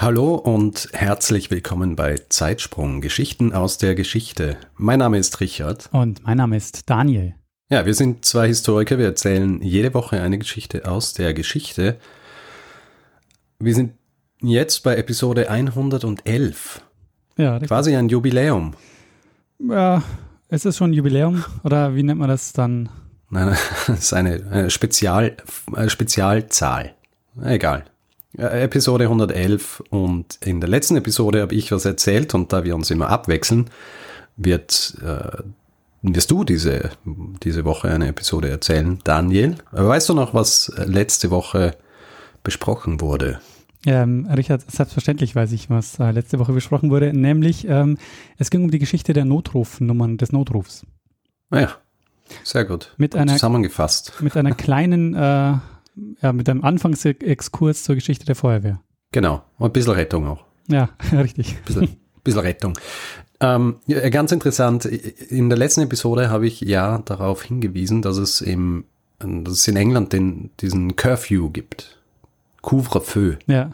Hallo und herzlich willkommen bei Zeitsprung Geschichten aus der Geschichte. Mein Name ist Richard. Und mein Name ist Daniel. Ja, wir sind zwei Historiker. Wir erzählen jede Woche eine Geschichte aus der Geschichte. Wir sind jetzt bei Episode 111. Ja, richtig. Quasi ein Jubiläum. Ja, ist es schon ein Jubiläum? Oder wie nennt man das dann? Nein, das ist eine, eine Spezial, eine Spezialzahl. Egal. Äh, Episode 111 und in der letzten Episode habe ich was erzählt und da wir uns immer abwechseln, wird, äh, wirst du diese, diese Woche eine Episode erzählen, Daniel. Aber weißt du noch, was letzte Woche besprochen wurde? Ähm, Richard, selbstverständlich weiß ich, was äh, letzte Woche besprochen wurde, nämlich ähm, es ging um die Geschichte der Notrufnummern des Notrufs. Naja, sehr gut. Mit einer, Zusammengefasst. mit einer kleinen, äh, ja, mit einem Anfangsexkurs zur Geschichte der Feuerwehr. Genau. Und ein bisschen Rettung auch. Ja, richtig. Ein bisschen, bisschen Rettung. Ähm, ja, ganz interessant, in der letzten Episode habe ich ja darauf hingewiesen, dass es, im, dass es in England den, diesen Curfew gibt. Couvre-feu. Ja.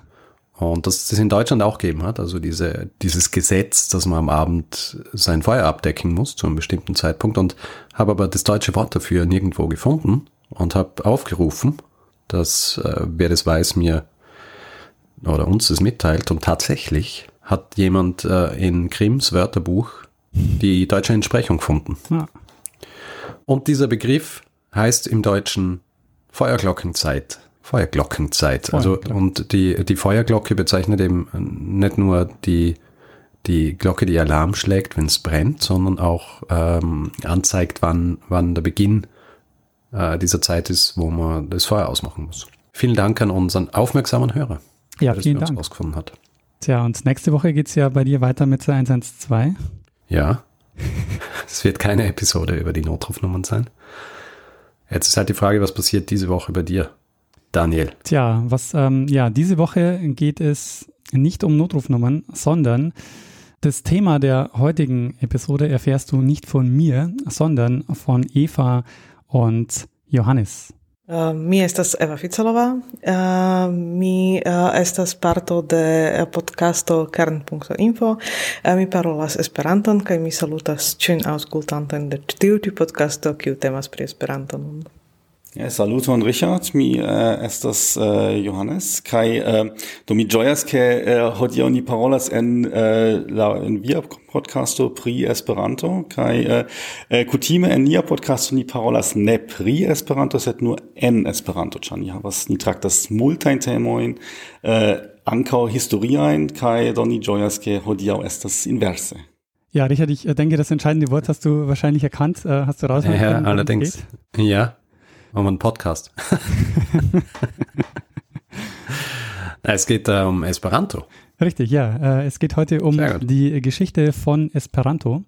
Und dass es das in Deutschland auch gegeben hat, also diese, dieses Gesetz, dass man am Abend sein Feuer abdecken muss zu einem bestimmten Zeitpunkt und habe aber das deutsche Wort dafür nirgendwo gefunden und habe aufgerufen, dass äh, wer das weiß mir oder uns das mitteilt und tatsächlich hat jemand äh, in Grimms Wörterbuch die deutsche Entsprechung gefunden. Ja. Und dieser Begriff heißt im Deutschen Feuerglockenzeit. Feuerglockenzeit. Also, und die, die Feuerglocke bezeichnet eben nicht nur die, die Glocke, die Alarm schlägt, wenn es brennt, sondern auch ähm, anzeigt, wann, wann der Beginn äh, dieser Zeit ist, wo man das Feuer ausmachen muss. Vielen Dank an unseren aufmerksamen Hörer, Ja, der das vielen uns Dank. rausgefunden hat. Tja, und nächste Woche geht's ja bei dir weiter mit der 112. Ja, es wird keine Episode über die Notrufnummern sein. Jetzt ist halt die Frage, was passiert diese Woche bei dir, Daniel? Tja, was, ähm, ja, diese Woche geht es nicht um Notrufnummern, sondern das Thema der heutigen Episode erfährst du nicht von mir, sondern von Eva und Johannes. Uh, mi estas Eva Ficelova, uh, mi uh, estas parto de uh, podcasto kern.info, uh, mi parolas Esperanton, kaj mi salutas ĉiujn aŭskultantojn de tiu ĉi podcasto, kiu temas pri Esperanton. Ja, saluton Richard, mi uh, estas uh, Johannes, kai uh, do mi ĝojas ke uh, hodiaŭ ni parolas en uh, la en via podcasto pri Esperanto kaj uh, uh, kutime en nia podcasto ni parolas ne pri Esperanto sed nur en Esperanto, ĉar ni havas ni traktas multajn temojn uh, ankaŭ historiajn kaj do ni ĝojas ke hodiaŭ estas inverse. Ja, Richard, ich äh, denke, das entscheidende Wort hast du wahrscheinlich erkannt. Äh, hast du raus? Ja, allerdings. Ja, um einen Podcast. es geht äh, um Esperanto. Richtig, ja. Äh, es geht heute um die Geschichte von Esperanto.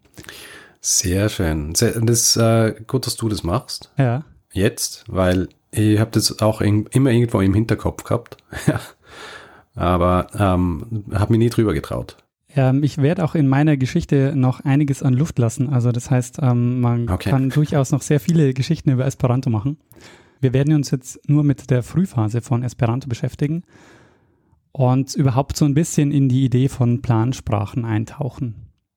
Sehr schön. Sehr, das ist äh, gut, dass du das machst. Ja. Jetzt, weil ich habe das auch in, immer irgendwo im Hinterkopf gehabt. Aber ähm, habe mich nie drüber getraut. Ähm, ich werde auch in meiner Geschichte noch einiges an Luft lassen. Also das heißt, ähm, man Okay. kann durchaus noch sehr viele Geschichten über Esperanto machen. Wir werden uns jetzt nur mit der Frühphase von Esperanto beschäftigen und überhaupt so ein bisschen in die Idee von Plansprachen eintauchen.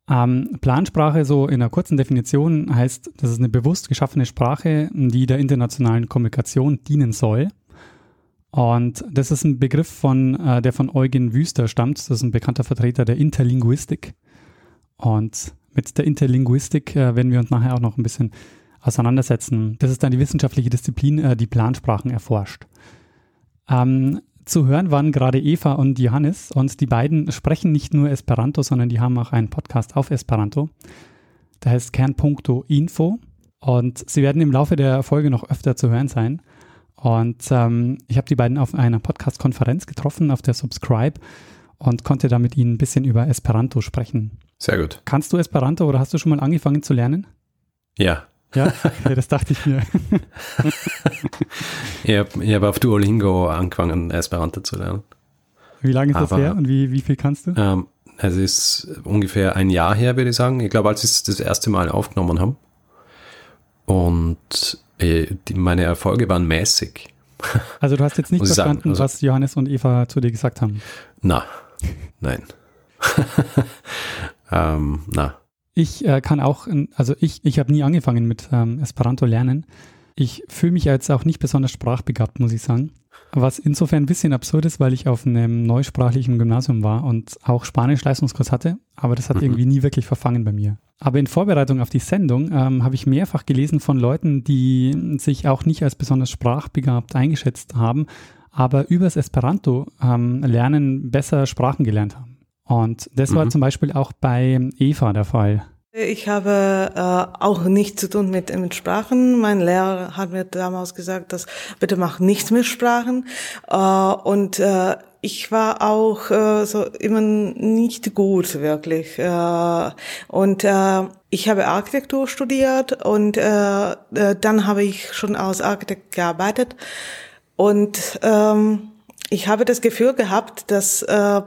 Ähm, Plansprache, so in einer kurzen Definition, heißt, das ist eine bewusst geschaffene Sprache, die der internationalen Kommunikation dienen soll. Und das ist ein Begriff von, äh, der von Eugen Wüster stammt. Das ist ein bekannter Vertreter der Interlinguistik. Und mit der Interlinguistik äh, werden wir uns nachher auch noch ein bisschen auseinandersetzen. Das ist dann die wissenschaftliche Disziplin, äh, die Plansprachen erforscht. Ähm, zu hören waren gerade Eva und Johannes und die beiden sprechen nicht nur Esperanto, sondern die haben auch einen Podcast auf Esperanto. Der heißt Kernpunkto Info und sie werden im Laufe der Folge noch öfter zu hören sein. Und ähm, ich habe die beiden auf einer Podcast-Konferenz getroffen, auf der Subscribe. und konnte da mit ihnen ein bisschen über Esperanto sprechen. Sehr gut. Kannst du Esperanto oder hast du schon mal angefangen zu lernen? Ja. Ja, okay, das dachte ich mir. ich habe hab auf Duolingo angefangen, Esperanto zu lernen. Wie lange ist das Aber- her und wie, wie viel kannst du? Ähm, es ist ungefähr ein Jahr her, würde ich sagen. Ich glaube, als ich es das erste Mal aufgenommen habe. Und die, meine Erfolge waren mäßig. Also du hast jetzt nicht ich sagen, verstanden, also- was Johannes und Eva zu dir gesagt haben. Na, nein. ähm, na. Ich äh, kann auch, also ich, ich habe nie angefangen mit ähm, Esperanto lernen. Ich fühle mich jetzt auch nicht besonders sprachbegabt, muss ich sagen. Was insofern ein bisschen absurd ist, weil ich auf einem neusprachlichen Gymnasium war und auch Spanisch-Leistungskurs hatte, aber das hat Mhm. irgendwie nie wirklich verfangen bei mir. Aber in Vorbereitung auf die Sendung ähm, habe ich mehrfach gelesen von Leuten, die sich auch nicht als besonders sprachbegabt eingeschätzt haben, aber übers Esperanto ähm, lernen besser Sprachen gelernt haben. Und das war Mhm. zum Beispiel auch bei Eva der Fall. Ich habe äh, auch nichts zu tun mit, mit Sprachen. Mein Lehrer hat mir damals gesagt, dass bitte mach nichts mit Sprachen. Äh, und äh, ich war auch äh, so immer nicht gut wirklich. Äh, und äh, ich habe Architektur studiert und äh, äh, dann habe ich schon als Architekt gearbeitet. Und ähm, ich habe das Gefühl gehabt, dass äh,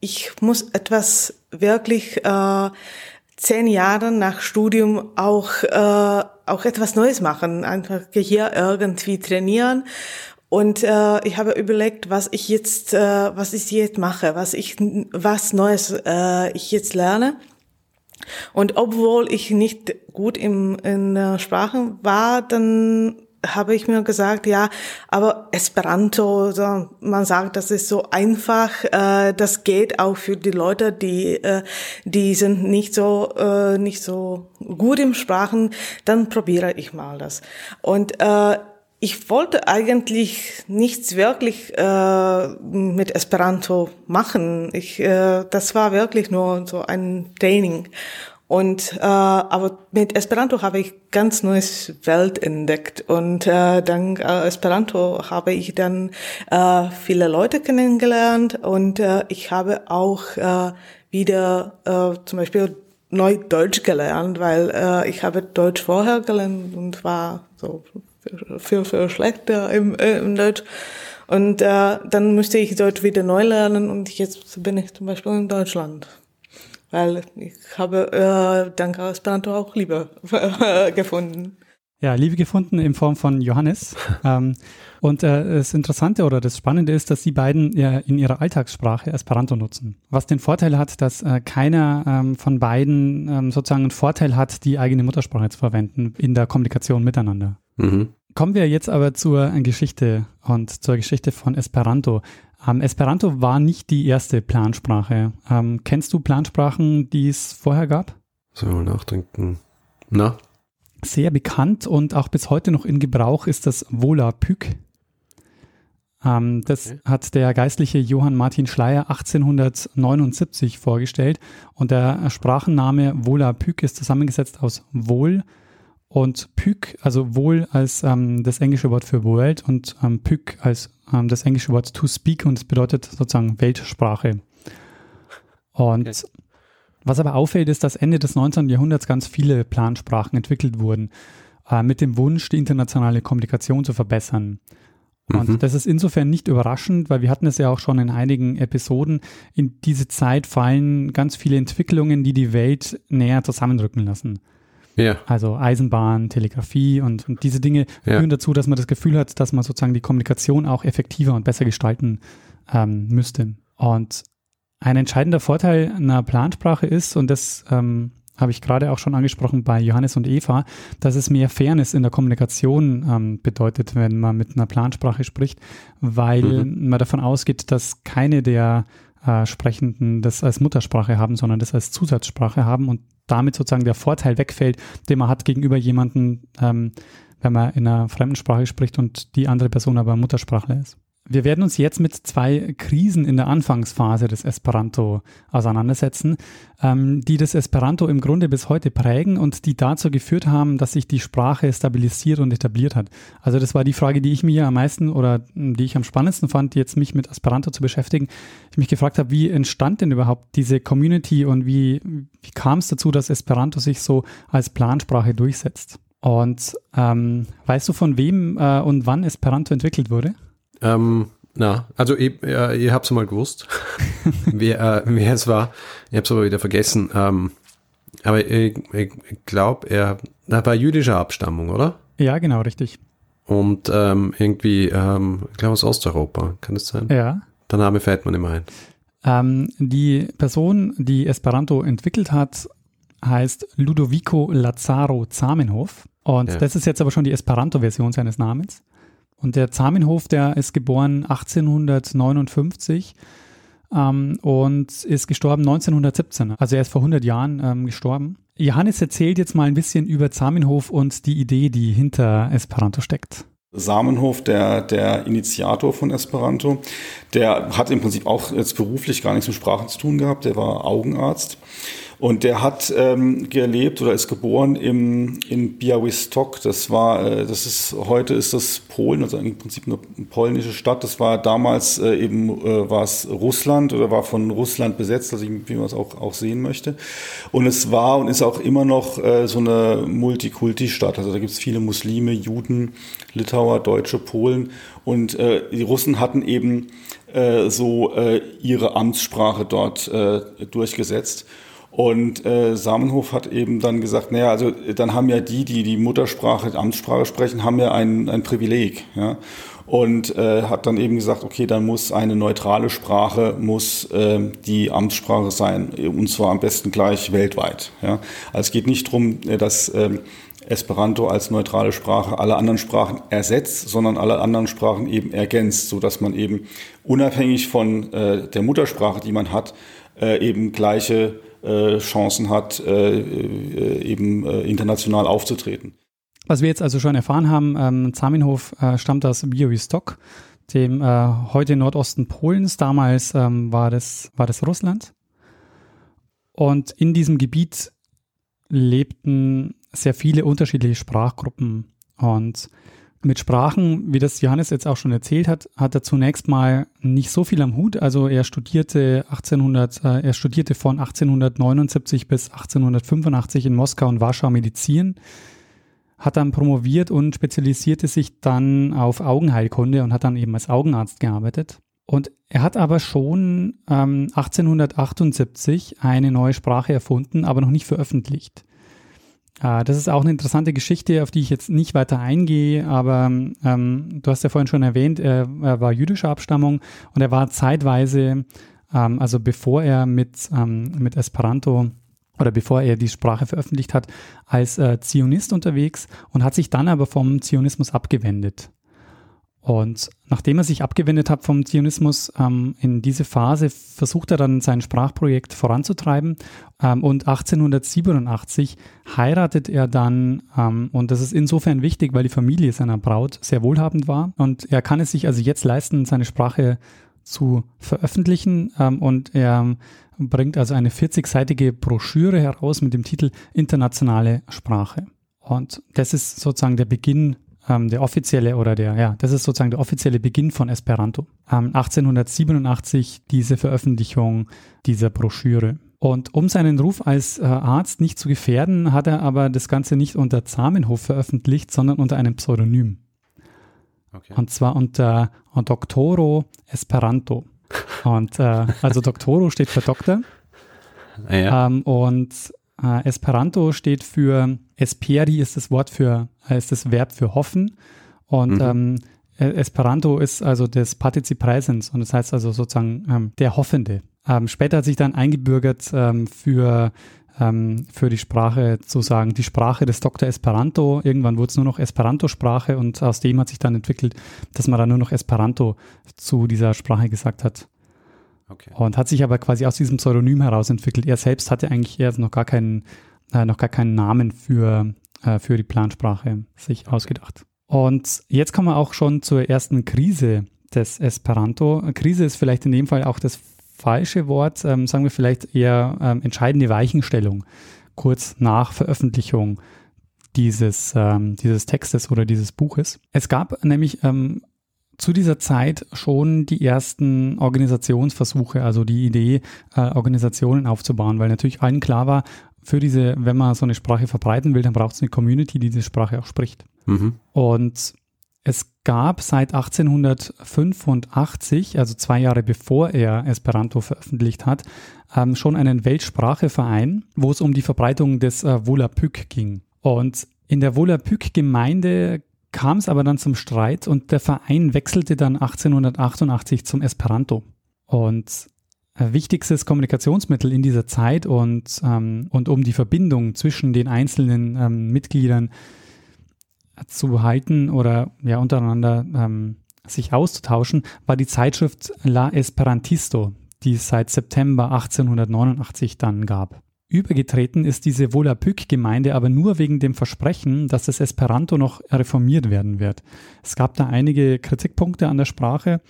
ich muss etwas wirklich äh, zehn Jahre nach Studium auch äh, auch etwas Neues machen, einfach hier irgendwie trainieren. Und äh, ich habe überlegt, was ich jetzt, äh, was ich jetzt mache, was ich, was Neues äh, ich jetzt lerne. Und obwohl ich nicht gut im, in Sprachen war, dann habe ich mir gesagt, ja, aber Esperanto, so, man sagt, das ist so einfach, äh, das geht auch für die Leute, die, äh, die sind nicht so, äh, nicht so gut im Sprachen, dann probiere ich mal das. Und äh, ich wollte eigentlich nichts wirklich äh, mit Esperanto machen. Ich, äh, das war wirklich nur so ein Training. Und äh, aber mit Esperanto habe ich ganz neues Welt entdeckt. Und äh, dank äh, Esperanto habe ich dann äh, viele Leute kennengelernt. Und äh, ich habe auch äh, wieder äh, zum Beispiel neu Deutsch gelernt, weil äh, ich habe Deutsch vorher gelernt und war so für für schlecht äh, im, äh, im Deutsch. Und äh, dann musste ich Deutsch wieder neu lernen und jetzt bin ich zum Beispiel in Deutschland weil ich habe äh, dank Esperanto auch Liebe äh, gefunden. Ja, Liebe gefunden in Form von Johannes. ähm, und äh, das Interessante oder das Spannende ist, dass die beiden äh, in ihrer Alltagssprache Esperanto nutzen. Was den Vorteil hat, dass äh, keiner ähm, von beiden ähm, sozusagen einen Vorteil hat, die eigene Muttersprache zu verwenden in der Kommunikation miteinander. Mhm. Kommen wir jetzt aber zur Geschichte und zur Geschichte von Esperanto. Ähm, Esperanto war nicht die erste Plansprache. Ähm, kennst du Plansprachen, die es vorher gab? So, mal nachdenken. Na, Sehr bekannt und auch bis heute noch in Gebrauch ist das Volapük. Ähm, das Okay. hat der geistliche Johann Martin Schleyer 1879 vorgestellt und der Sprachenname Volapük ist zusammengesetzt aus Wohl und Pük, also Wohl als ähm, das englische Wort für World und ähm, Pük als ähm, das englische Wort to speak und es bedeutet sozusagen Weltsprache. Und Okay. was aber auffällt, ist, dass Ende des 19. Jahrhunderts ganz viele Plansprachen entwickelt wurden, äh, mit dem Wunsch, die internationale Kommunikation zu verbessern. Und Mhm. das ist insofern nicht überraschend, weil wir hatten es ja auch schon in einigen Episoden. In diese Zeit fallen ganz viele Entwicklungen, die die Welt näher zusammenrücken lassen. Ja, Also Eisenbahn, Telegrafie und, und diese Dinge Ja. führen dazu, dass man das Gefühl hat, dass man sozusagen die Kommunikation auch effektiver und besser gestalten ähm, müsste. Und ein entscheidender Vorteil einer Plansprache ist, und das ähm, habe ich gerade auch schon angesprochen bei Johannes und Eva, dass es mehr Fairness in der Kommunikation ähm, bedeutet, wenn man mit einer Plansprache spricht, weil man davon ausgeht, dass keine der äh, Sprechenden das als Muttersprache haben, sondern das als Zusatzsprache haben und damit sozusagen der Vorteil wegfällt, den man hat gegenüber jemandem, ähm, wenn man in einer fremden Sprache spricht und die andere Person aber Muttersprachler ist. Wir werden uns jetzt mit zwei Krisen in der Anfangsphase des Esperanto auseinandersetzen, ähm, die das Esperanto im Grunde bis heute prägen und die dazu geführt haben, dass sich die Sprache stabilisiert und etabliert hat. Also das war die Frage, die ich mir am meisten oder die ich am spannendsten fand, jetzt mich mit Esperanto zu beschäftigen. Ich mich gefragt habe, wie entstand denn überhaupt diese Community und wie, wie kam es dazu, dass Esperanto sich so als Plansprache durchsetzt? Und ähm, weißt du, von wem äh, und wann Esperanto entwickelt wurde? Ähm, na, also ich, äh, ich habe es mal gewusst, wer, äh, wer es war. Ich habe es aber wieder vergessen. Ähm, aber ich, ich glaube, er, er war jüdischer Abstammung, oder? Ja, genau, richtig. Und ähm, irgendwie, ähm, ich glaube aus Osteuropa, kann das sein? Ja. Der Name fällt mir nicht mehr ein. Ähm, die Person, die Esperanto entwickelt hat, heißt Ludovico Lazaro Zamenhof. Und Ja. das ist jetzt aber schon die Esperanto-Version seines Namens. Und der Zamenhof, der ist geboren 1859 ähm, und ist gestorben 1917. Also er ist vor 100 Jahren ähm, gestorben. Johannes erzählt jetzt mal ein bisschen über Zamenhof und die Idee, die hinter Esperanto steckt. Samenhof, der, der Initiator von Esperanto, der hat im Prinzip auch jetzt beruflich gar nichts mit Sprachen zu tun gehabt. Der war Augenarzt. Und der hat ähm, gelebt oder ist geboren im, in Białystok. Das war, äh, das ist, heute ist das Polen, also im Prinzip eine polnische Stadt. Das war damals äh, eben, äh, war es Russland oder war von Russland besetzt, also wie man es auch, auch sehen möchte. Und es war und ist auch immer noch äh, so eine Multikulti-Stadt. Also da gibt es viele Muslime, Juden, Litauer, Deutsche, Polen. Und äh, die Russen hatten eben äh, so äh, ihre Amtssprache dort äh, durchgesetzt. Und äh, Samenhof hat eben dann gesagt, naja, also äh, dann haben ja die, die die Muttersprache, die Amtssprache sprechen, haben ja ein, ein Privileg. Ja? Und äh, hat dann eben gesagt, okay, dann muss eine neutrale Sprache, muss äh, die Amtssprache sein. Und zwar am besten gleich weltweit. Ja? Also es geht nicht darum, dass ähm, Esperanto als neutrale Sprache alle anderen Sprachen ersetzt, sondern alle anderen Sprachen eben ergänzt, so dass man eben unabhängig von äh, der Muttersprache, die man hat, äh, eben gleiche äh, Chancen hat, äh, äh, eben äh, international aufzutreten. Was wir jetzt also schon erfahren haben, ähm, Zamenhof äh, stammt aus Białystok, dem heute Nordosten Polens. Damals ähm, war, das, war das Russland. Und in diesem Gebiet lebten sehr viele unterschiedliche Sprachgruppen. Und mit Sprachen, wie das Johannes jetzt auch schon erzählt hat, hat er zunächst mal nicht so viel am Hut. Also er studierte 1800, äh, er studierte von 1879 bis 1885 in Moskau und Warschau Medizin, hat dann promoviert und spezialisierte sich dann auf Augenheilkunde und hat dann eben als Augenarzt gearbeitet. Und er hat aber schon ähm, 1878 eine neue Sprache erfunden, aber noch nicht veröffentlicht. Äh, das ist auch eine interessante Geschichte, auf die ich jetzt nicht weiter eingehe, aber ähm, du hast ja vorhin schon erwähnt, er, er war jüdischer Abstammung und er war zeitweise, ähm, also bevor er mit, ähm, mit Esperanto oder bevor er die Sprache veröffentlicht hat, als äh, Zionist unterwegs und hat sich dann aber vom Zionismus abgewendet. Und nachdem er sich abgewendet hat vom Zionismus, ähm, in diese Phase versucht er dann sein Sprachprojekt voranzutreiben. Ähm, und 1887 heiratet er dann, ähm, und das ist insofern wichtig, weil die Familie seiner Braut sehr wohlhabend war. Und er kann es sich also jetzt leisten, seine Sprache zu veröffentlichen. Ähm, und er bringt also eine 40-seitige Broschüre heraus mit dem Titel Internationale Sprache. Und das ist sozusagen der Beginn ähm, der offizielle oder der, ja, das ist sozusagen der offizielle Beginn von Esperanto. Ähm, 1887 diese Veröffentlichung dieser Broschüre. Und um seinen Ruf als äh, Arzt nicht zu gefährden, hat er aber das Ganze nicht unter Zamenhof veröffentlicht, sondern unter einem Pseudonym. Okay. Und zwar unter Doctoro Esperanto. Und äh, also Doctoro steht für Doktor. Ja. Ähm, und äh, Esperanto steht für Esperi ist das Wort für, äh, ist das Verb für hoffen. Und Mhm. ähm, äh, Esperanto ist also das Partizip Praesens und das heißt also sozusagen ähm, der Hoffende. Ähm, später hat sich dann eingebürgert ähm, für, ähm, für die Sprache zu sagen, die Sprache des Dr. Esperanto. Irgendwann wurde es nur noch Esperanto-Sprache und aus dem hat sich dann entwickelt, dass man dann nur noch Esperanto zu dieser Sprache gesagt hat. Okay. Und hat sich aber quasi aus diesem Pseudonym heraus entwickelt. Er selbst hatte eigentlich erst noch gar keinen, äh, noch gar keinen Namen für, äh, für die Plansprache sich ausgedacht. Und jetzt kommen wir auch schon zur ersten Krise des Esperanto. Krise ist vielleicht in dem Fall auch das falsche Wort, ähm, sagen wir vielleicht eher ähm, entscheidende Weichenstellung kurz nach Veröffentlichung dieses, ähm, dieses Textes oder dieses Buches. Es gab nämlich ähm, zu dieser Zeit schon die ersten Organisationsversuche, also die Idee, äh, Organisationen aufzubauen, weil natürlich allen klar war, für diese, wenn man so eine Sprache verbreiten will, dann braucht es eine Community, die diese Sprache auch spricht. Mhm. Und es gab seit 1885, also zwei Jahre bevor er Esperanto veröffentlicht hat, ähm, schon einen Weltspracheverein, wo es um die Verbreitung des äh, Volapük ging. Und in der Volapük-Gemeinde kam es aber dann zum Streit und der Verein wechselte dann 1888 zum Esperanto. Und äh, wichtigstes Kommunikationsmittel in dieser Zeit und, ähm, und um die Verbindung zwischen den einzelnen ähm, Mitgliedern zu halten oder ja untereinander ähm, sich auszutauschen, war die Zeitschrift La Esperantisto, die es seit September 1889 dann gab. Übergetreten ist diese Volapük-Gemeinde aber nur wegen dem Versprechen, dass das Esperanto noch reformiert werden wird. Es gab da einige Kritikpunkte an der Sprache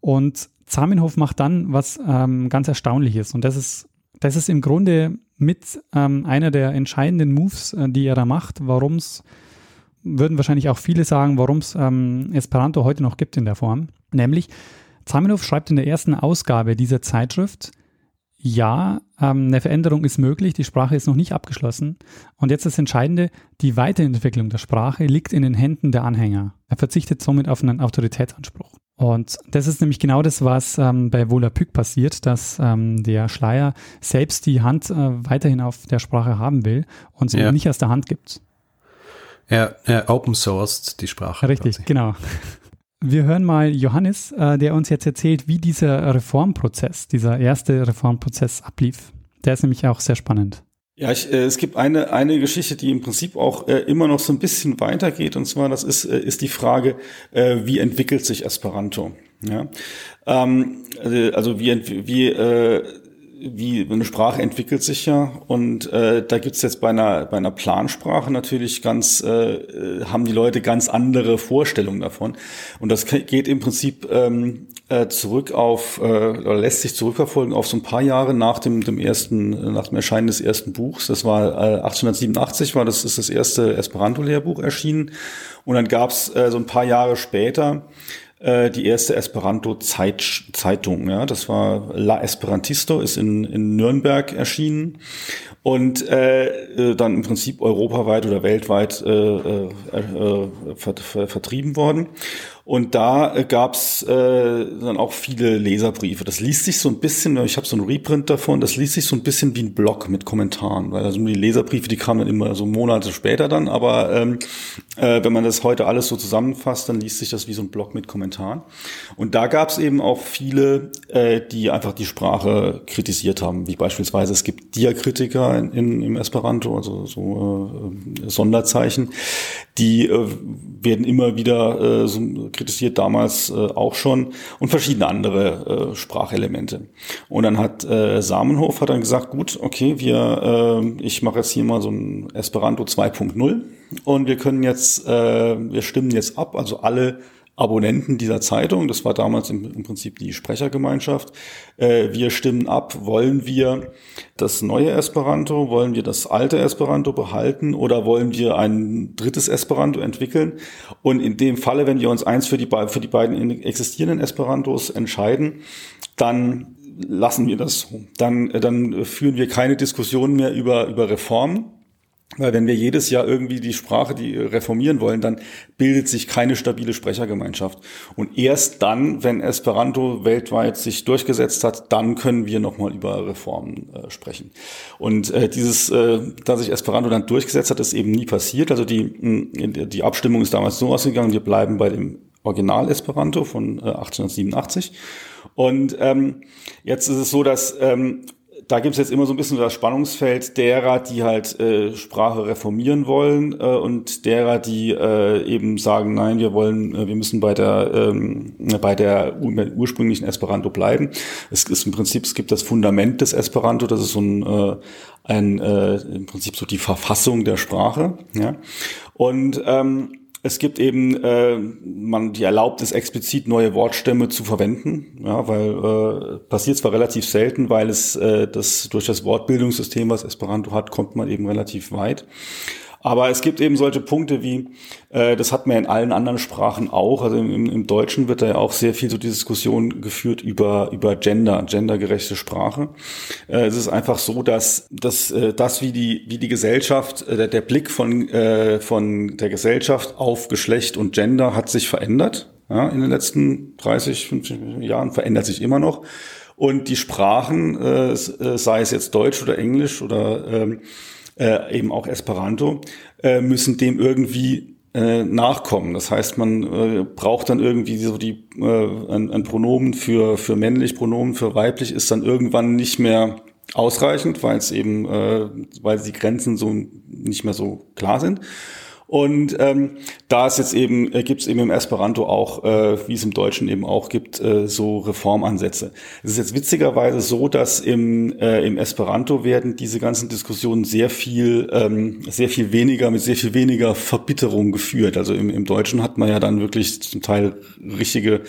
und Zamenhof macht dann was ähm, ganz Erstaunliches und das ist, das ist im Grunde mit ähm, einer der entscheidenden Moves, äh, die er da macht, warum es würden wahrscheinlich auch viele sagen, warum es ähm, Esperanto heute noch gibt in der Form. Nämlich, Zamenhof schreibt in der ersten Ausgabe dieser Zeitschrift, ja, ähm, eine Veränderung ist möglich, die Sprache ist noch nicht abgeschlossen. Und jetzt das Entscheidende, die Weiterentwicklung der Sprache liegt in den Händen der Anhänger. Er verzichtet somit auf einen Autoritätsanspruch. Und das ist nämlich genau das, was ähm, bei Volapük passiert, dass ähm, der Schleier selbst die Hand äh, weiterhin auf der Sprache haben will und sie ja. nicht aus der Hand gibt. Er, er open sourced die Sprache. Richtig, quasi. genau. Wir hören mal Johannes, äh, der uns jetzt erzählt, wie dieser Reformprozess, dieser erste Reformprozess ablief. Der ist nämlich auch sehr spannend. Ja, ich, äh, es gibt eine, eine Geschichte, die im Prinzip auch äh, immer noch so ein bisschen weitergeht, und zwar das ist, äh, ist die Frage, äh, wie entwickelt sich Esperanto? Ja? Ähm, also wie, wie äh, wie eine Sprache entwickelt sich ja. Und äh, da gibt's jetzt bei einer bei einer Plansprache natürlich ganz äh, haben die Leute ganz andere Vorstellungen davon. Und das geht im Prinzip ähm, äh, zurück auf äh, oder lässt sich zurückverfolgen auf so ein paar Jahre nach dem dem ersten nach dem Erscheinen des ersten Buchs. Das war äh, 1887 war das ist das erste Esperanto-Lehrbuch erschienen. Und dann gab's äh, so ein paar Jahre später äh, die erste Esperanto-Zeitung. Ja, das war La Esperantisto, ist in, in Nürnberg erschienen und äh, äh dann im Prinzip europaweit oder weltweit äh, äh, äh, vertrieben worden. Und da äh, gab's äh, dann auch viele Leserbriefe. Das liest sich so ein bisschen, ich habe so einen Reprint davon, das liest sich so ein bisschen wie ein Blog mit Kommentaren, weil also die Leserbriefe, die kamen dann immer so Monate später dann, aber ähm, äh, wenn man das heute alles so zusammenfasst, dann liest sich das wie so ein Blog mit Kommentaren. Und da gab's eben auch viele, äh, die einfach die Sprache kritisiert haben, wie beispielsweise es gibt Diakritiker in, in, im Esperanto, also so äh, Sonderzeichen, die äh, werden immer wieder äh, so kritisiert damals äh, auch schon und verschiedene andere äh, Sprachelemente. Und dann hat äh, Samenhof hat dann gesagt, gut, okay, wir, äh, ich mache jetzt hier mal so ein Esperanto 2.0 und wir können jetzt, äh, wir stimmen jetzt ab, also alle Abonnenten dieser Zeitung, das war damals im, im Prinzip die Sprechergemeinschaft, äh, wir stimmen ab, wollen wir das neue Esperanto, wollen wir das alte Esperanto behalten oder wollen wir ein drittes Esperanto entwickeln? Und in dem Falle, wenn wir uns eins für die, für die beiden existierenden Esperantos entscheiden, dann lassen wir das. Dann, dann führen wir keine Diskussion mehr über, über Reformen, weil wenn wir jedes Jahr irgendwie die Sprache die reformieren wollen, dann bildet sich keine stabile Sprechergemeinschaft. Und erst dann, wenn Esperanto weltweit sich durchgesetzt hat, dann können wir nochmal über Reformen äh, sprechen. Und äh, dieses, äh, dass sich Esperanto dann durchgesetzt hat, ist eben nie passiert. Also die, die Abstimmung ist damals so ausgegangen, wir bleiben bei dem Original Esperanto von äh, 1887. Und ähm, jetzt ist es so, dass ähm, da gibt es jetzt immer so ein bisschen das Spannungsfeld derer, die halt äh, Sprache reformieren wollen äh, und derer, die äh, eben sagen, nein, wir wollen, äh, wir müssen bei der ähm, bei der ursprünglichen Esperanto bleiben. Es ist im Prinzip, es gibt das Fundament des Esperanto, das ist so ein, äh, ein äh, im Prinzip so die Verfassung der Sprache, ja. Und ähm, es gibt eben, äh, man die erlaubt es explizit neue Wortstämme zu verwenden, ja, weil äh, passiert zwar relativ selten, weil es äh, das durch das Wortbildungssystem, was Esperanto hat, kommt man eben relativ weit. Aber es gibt eben solche Punkte wie, äh, das hat man in allen anderen Sprachen auch, also im, im Deutschen wird da ja auch sehr viel so die Diskussion geführt über, über Gender, gendergerechte Sprache. Äh, es ist einfach so, dass, dass äh, das, wie die, wie die Gesellschaft, äh, der Blick von, äh, von der Gesellschaft auf Geschlecht und Gender hat sich verändert. Ja, in den letzten 30, 50 Jahren verändert sich immer noch. Und die Sprachen, äh, äh sei es jetzt Deutsch oder Englisch oder ähm, äh, eben auch Esperanto, äh, müssen dem irgendwie äh, nachkommen. Das heißt, man äh, braucht dann irgendwie so die äh, ein, ein Pronomen für für männlich, Pronomen für weiblich ist dann irgendwann nicht mehr ausreichend, weil es eben, äh, weil die Grenzen so nicht mehr so klar sind. Und ähm, da ist jetzt eben, äh, gibt es eben im Esperanto auch, äh, wie es im Deutschen eben auch gibt, äh, so Reformansätze. Es ist jetzt witzigerweise so, dass im, äh, im Esperanto werden diese ganzen Diskussionen sehr viel, ähm, sehr viel weniger, mit sehr viel weniger Verbitterung geführt. Also im, im Deutschen hat man ja dann wirklich zum Teil richtige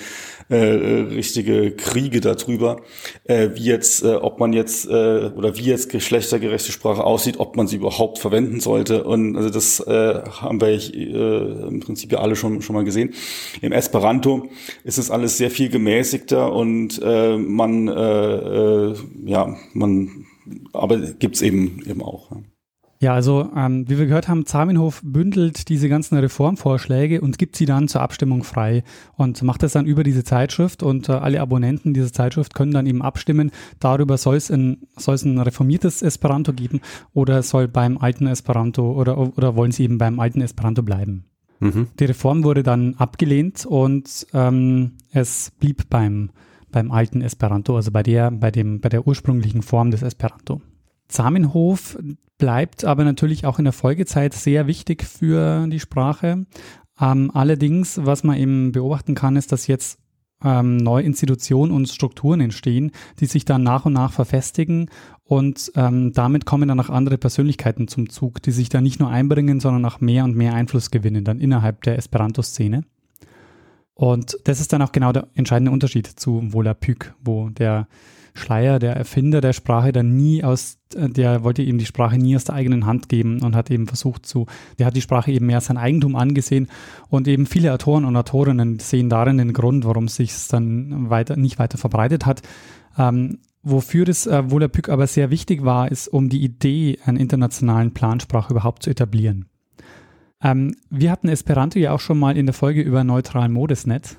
äh, richtige Kriege darüber, äh, wie jetzt, äh, ob man jetzt äh, oder wie jetzt geschlechtergerechte Sprache aussieht, ob man sie überhaupt verwenden sollte. Und also das äh, haben wir äh, im Prinzip ja alle schon schon mal gesehen. Im Esperanto ist es alles sehr viel gemäßigter und äh, man äh, äh, ja man aber gibt's eben eben auch. Ja. Ja, also ähm, wie wir gehört haben, Zamenhof bündelt diese ganzen Reformvorschläge und gibt sie dann zur Abstimmung frei und macht das dann über diese Zeitschrift und äh, alle Abonnenten dieser Zeitschrift können dann eben abstimmen, darüber soll es ein, soll es ein reformiertes Esperanto geben oder soll beim alten Esperanto oder, oder wollen sie eben beim alten Esperanto bleiben. Mhm. Die Reform wurde dann abgelehnt und ähm, es blieb beim, beim alten Esperanto, also bei der, bei dem, bei der ursprünglichen Form des Esperanto. Zamenhof bleibt aber natürlich auch in der Folgezeit sehr wichtig für die Sprache. Ähm, allerdings, was man eben beobachten kann, ist, dass jetzt ähm, neue Institutionen und Strukturen entstehen, die sich dann nach und nach verfestigen und ähm, damit kommen dann auch andere Persönlichkeiten zum Zug, die sich dann nicht nur einbringen, sondern auch mehr und mehr Einfluss gewinnen dann innerhalb der Esperanto-Szene. Und das ist dann auch genau der entscheidende Unterschied zu Volapük, wo der Schleier, der Erfinder der Sprache, dann nie aus, äh, der wollte ihm die Sprache nie aus der eigenen Hand geben und hat eben versucht zu, der hat die Sprache eben mehr als sein Eigentum angesehen und eben viele Autoren und Autorinnen sehen darin den Grund, warum es sich dann weiter, nicht weiter verbreitet hat. Ähm, wofür das äh, Volapük aber sehr wichtig war, ist, um die Idee einer internationalen Plansprache überhaupt zu etablieren. Ähm, wir hatten Esperanto ja auch schon mal in der Folge über neutralen Modesnet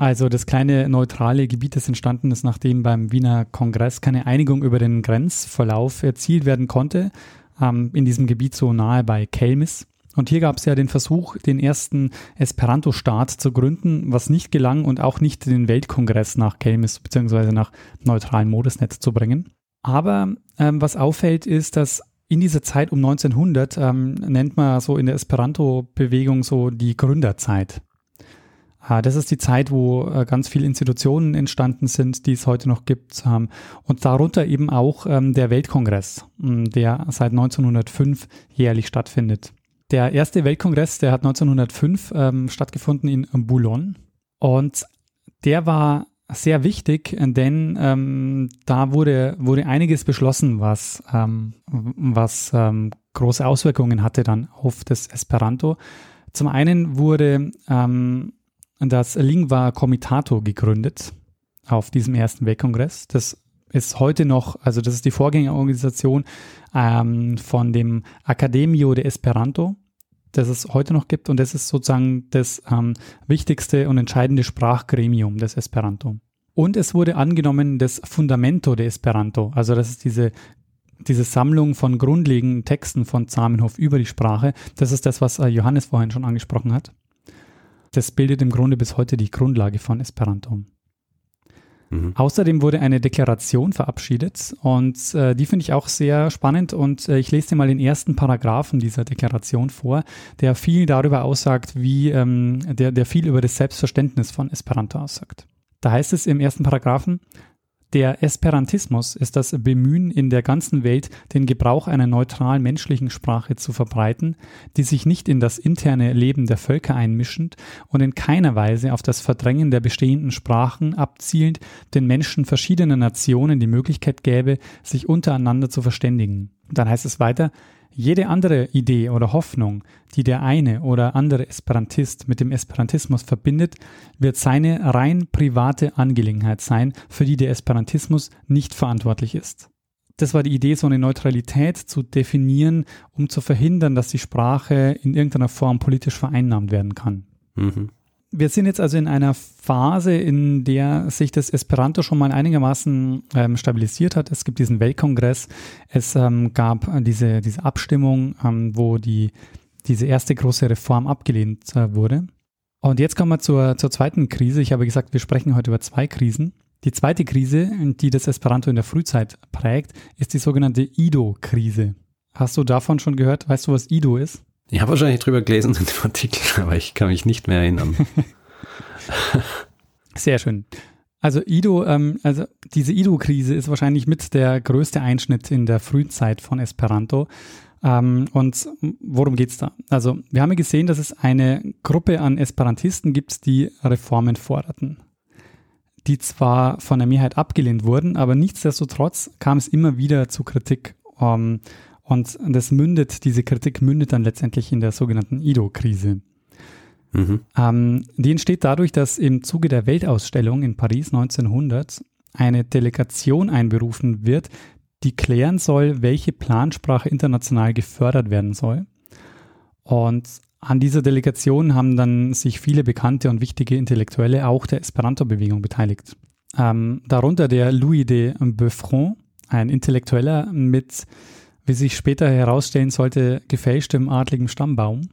also das kleine neutrale Gebiet, das entstanden ist, nachdem beim Wiener Kongress keine Einigung über den Grenzverlauf erzielt werden konnte, ähm, in diesem Gebiet so nahe bei Kelmis. Und hier gab es ja den Versuch, den ersten Esperanto-Staat zu gründen, was nicht gelang und auch nicht den Weltkongress nach Kelmis bzw. nach neutralen Modesnetz zu bringen. Aber ähm, was auffällt, ist, dass in dieser Zeit um 1900 ähm, nennt man so in der Esperanto-Bewegung so die Gründerzeit. Ah, das ist die Zeit, wo äh, ganz viele Institutionen entstanden sind, die es heute noch gibt. Ähm, und darunter eben auch ähm, der Weltkongress, ähm, der seit 1905 jährlich stattfindet. Der erste Weltkongress, der hat 1905 stattgefunden in Boulogne. Und der war sehr wichtig, denn da wurde, wurde einiges beschlossen, was, was große Auswirkungen hatte dann auf das Esperanto. Zum einen wurde ähm, das Lingua Comitato gegründet auf diesem ersten Weltkongress. Das ist heute noch, also das ist die Vorgängerorganisation ähm, von dem Academio de Esperanto, das es heute noch gibt und das ist sozusagen das ähm, wichtigste und entscheidende Sprachgremium des Esperanto. Und es wurde angenommen das Fundamento de Esperanto, also das ist diese diese Sammlung von grundlegenden Texten von Zamenhof über die Sprache. Das ist das, was äh, Johannes vorhin schon angesprochen hat. Das bildet im Grunde bis heute die Grundlage von Esperanto. Mhm. Außerdem wurde eine Deklaration verabschiedet und äh, die finde ich auch sehr spannend und äh, ich lese dir mal den ersten Paragraphen dieser Deklaration vor, der viel darüber aussagt, wie ähm, der, der viel über das Selbstverständnis von Esperanto aussagt. Da heißt es im ersten Paragraphen, Der Esperantismus ist das Bemühen in der ganzen Welt, den Gebrauch einer neutralen menschlichen Sprache zu verbreiten, die sich nicht in das interne Leben der Völker einmischend und in keiner Weise auf das Verdrängen der bestehenden Sprachen abzielend den Menschen verschiedener Nationen die Möglichkeit gäbe, sich untereinander zu verständigen. Dann heißt es weiter, jede andere Idee oder Hoffnung, die der eine oder andere Esperantist mit dem Esperantismus verbindet, wird seine rein private Angelegenheit sein, für die der Esperantismus nicht verantwortlich ist. Das war die Idee, so eine Neutralität zu definieren, um zu verhindern, dass die Sprache in irgendeiner Form politisch vereinnahmt werden kann. Mhm. Wir sind jetzt also in einer Phase, in der sich das Esperanto schon mal einigermaßen ähm, stabilisiert hat. Es gibt diesen Weltkongress, es ähm, gab diese, diese Abstimmung, ähm, wo die, diese erste große Reform abgelehnt äh, wurde. Und jetzt kommen wir zur, zur zweiten Krise. Ich habe gesagt, wir sprechen heute über zwei Krisen. Die zweite Krise, die das Esperanto in der Frühzeit prägt, ist die sogenannte Ido-Krise. Hast du davon schon gehört? Weißt du, was Ido ist? Ich habe wahrscheinlich drüber gelesen in dem Artikel, aber ich kann mich nicht mehr erinnern. Sehr schön. Also Ido, ähm, also diese Ido-Krise ist wahrscheinlich mit der größte Einschnitt in der Frühzeit von Esperanto. Ähm, und worum geht's da? Also wir haben ja gesehen, dass es eine Gruppe an Esperantisten gibt, die Reformen forderten, die zwar von der Mehrheit abgelehnt wurden, aber nichtsdestotrotz kam es immer wieder zu Kritik. Ähm, und das mündet, diese Kritik mündet dann letztendlich in der sogenannten Ido-Krise. Mhm. Ähm, die entsteht dadurch, dass im Zuge der Weltausstellung in Paris 1900 eine Delegation einberufen wird, die klären soll, welche Plansprache international gefördert werden soll. Und an dieser Delegation haben dann sich viele bekannte und wichtige Intellektuelle auch der Esperanto-Bewegung beteiligt. Ähm, darunter der Louis de Beaufront, ein Intellektueller mit wie sich später herausstellen sollte, gefälschtem adligen Stammbaum.